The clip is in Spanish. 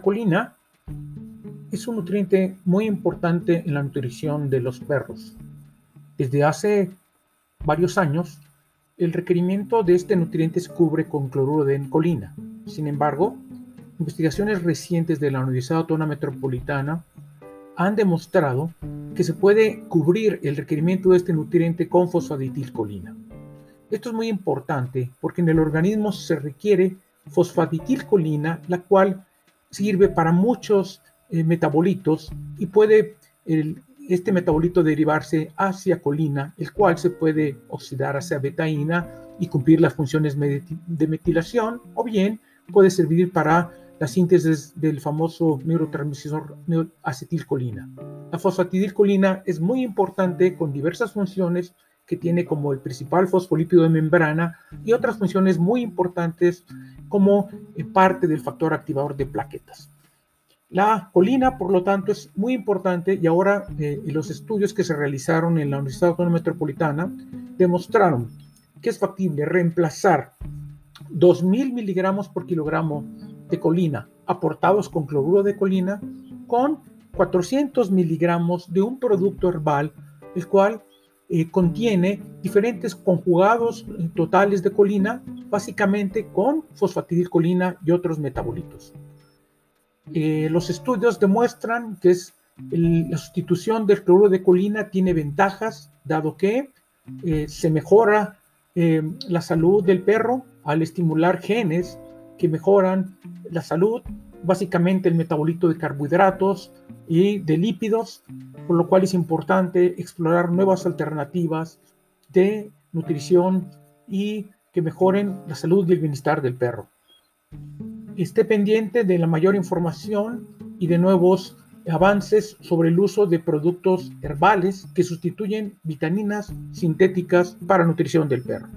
colina es un nutriente muy importante en la nutrición de los perros. Desde hace varios años, el requerimiento de este nutriente se cubre con cloruro de colina. Sin embargo, investigaciones recientes de la Universidad Autónoma Metropolitana han demostrado que se puede cubrir el requerimiento de este nutriente con fosfaditilcolina. Esto es muy importante porque en el organismo se requiere fosfaditilcolina, la cual sirve para muchos eh, metabolitos y puede este metabolito derivarse hacia colina, el cual se puede oxidar hacia betaína y cumplir las funciones de metilación, o bien puede servir para la síntesis del famoso neurotransmisor acetilcolina. La fosfatidilcolina es muy importante con diversas funciones que tiene como el principal fosfolípido de membrana y otras funciones muy importantes como eh, parte del factor activador de plaquetas. La colina, por lo tanto, es muy importante y ahora eh, los estudios que se realizaron en la Universidad Autónoma Metropolitana demostraron que es factible reemplazar 2.000 miligramos por kilogramo de colina aportados con cloruro de colina con 400 miligramos de un producto herbal, el cual eh, contiene diferentes conjugados eh, totales de colina, básicamente con fosfatidilcolina y otros metabolitos. Eh, los estudios demuestran que es la sustitución del cloruro de colina tiene ventajas, dado que se mejora la salud del perro al estimular genes que mejoran la salud, básicamente el metabolito de carbohidratos y de lípidos, por lo cual es importante explorar nuevas alternativas de nutrición y que mejoren la salud y el bienestar del perro. Esté pendiente de la mayor información y de nuevos avances sobre el uso de productos herbales que sustituyen vitaminas sintéticas para nutrición del perro.